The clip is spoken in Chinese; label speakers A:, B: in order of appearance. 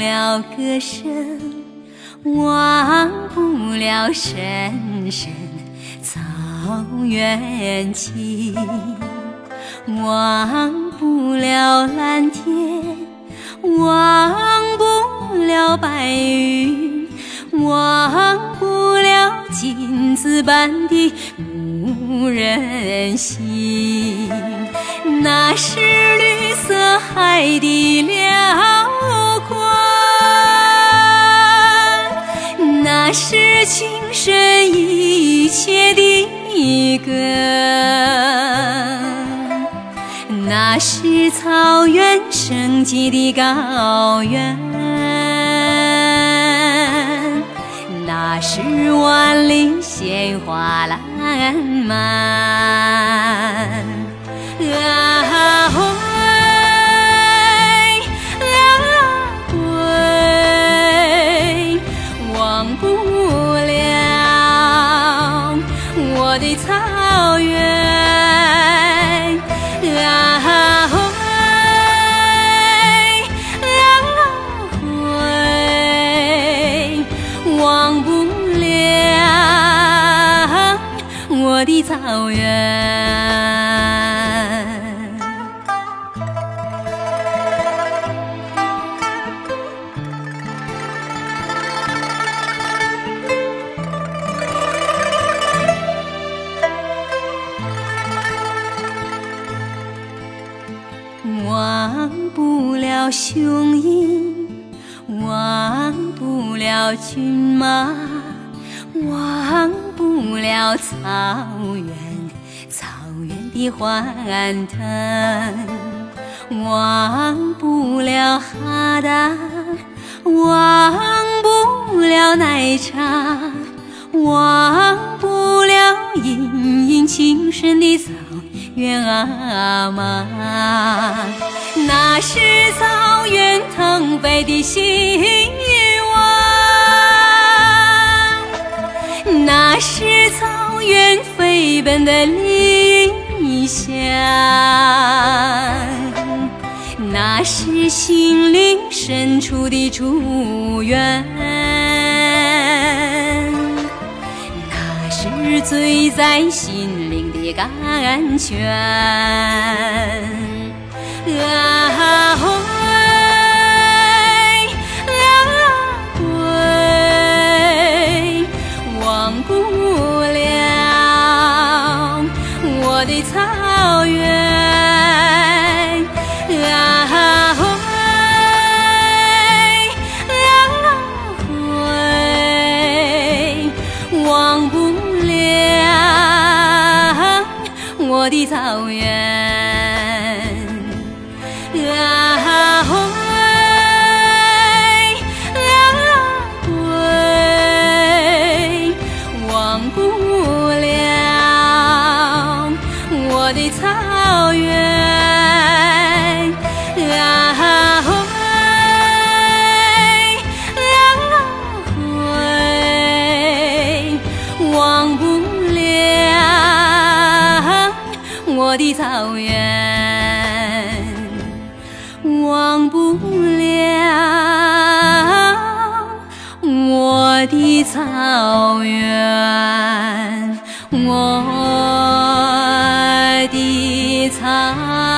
A: 了歌声，忘不了深深草原情，忘不了蓝天，忘不了白云，忘不了金子般的牧人心。那是绿色海的是情深意切的歌，那是草原生机的高原，那是万里鲜花烂漫。的草原。啊喂啊喂，忘不了我的草原。忘不了雄鹰，忘不了骏马，忘不了草原，草原的欢腾，忘不了哈达，忘不了奶茶，忘不了殷殷情深的草愿阿妈，那是草原腾飞的希望，那是草原飞奔的理想，那是心灵深处的祝愿。醉在心灵的甘泉。啊喂啊喂，忘不了我的草我的草原。啊喂啊喂，忘不了我的草原。我的草原，忘不了。我的草原。我的草原。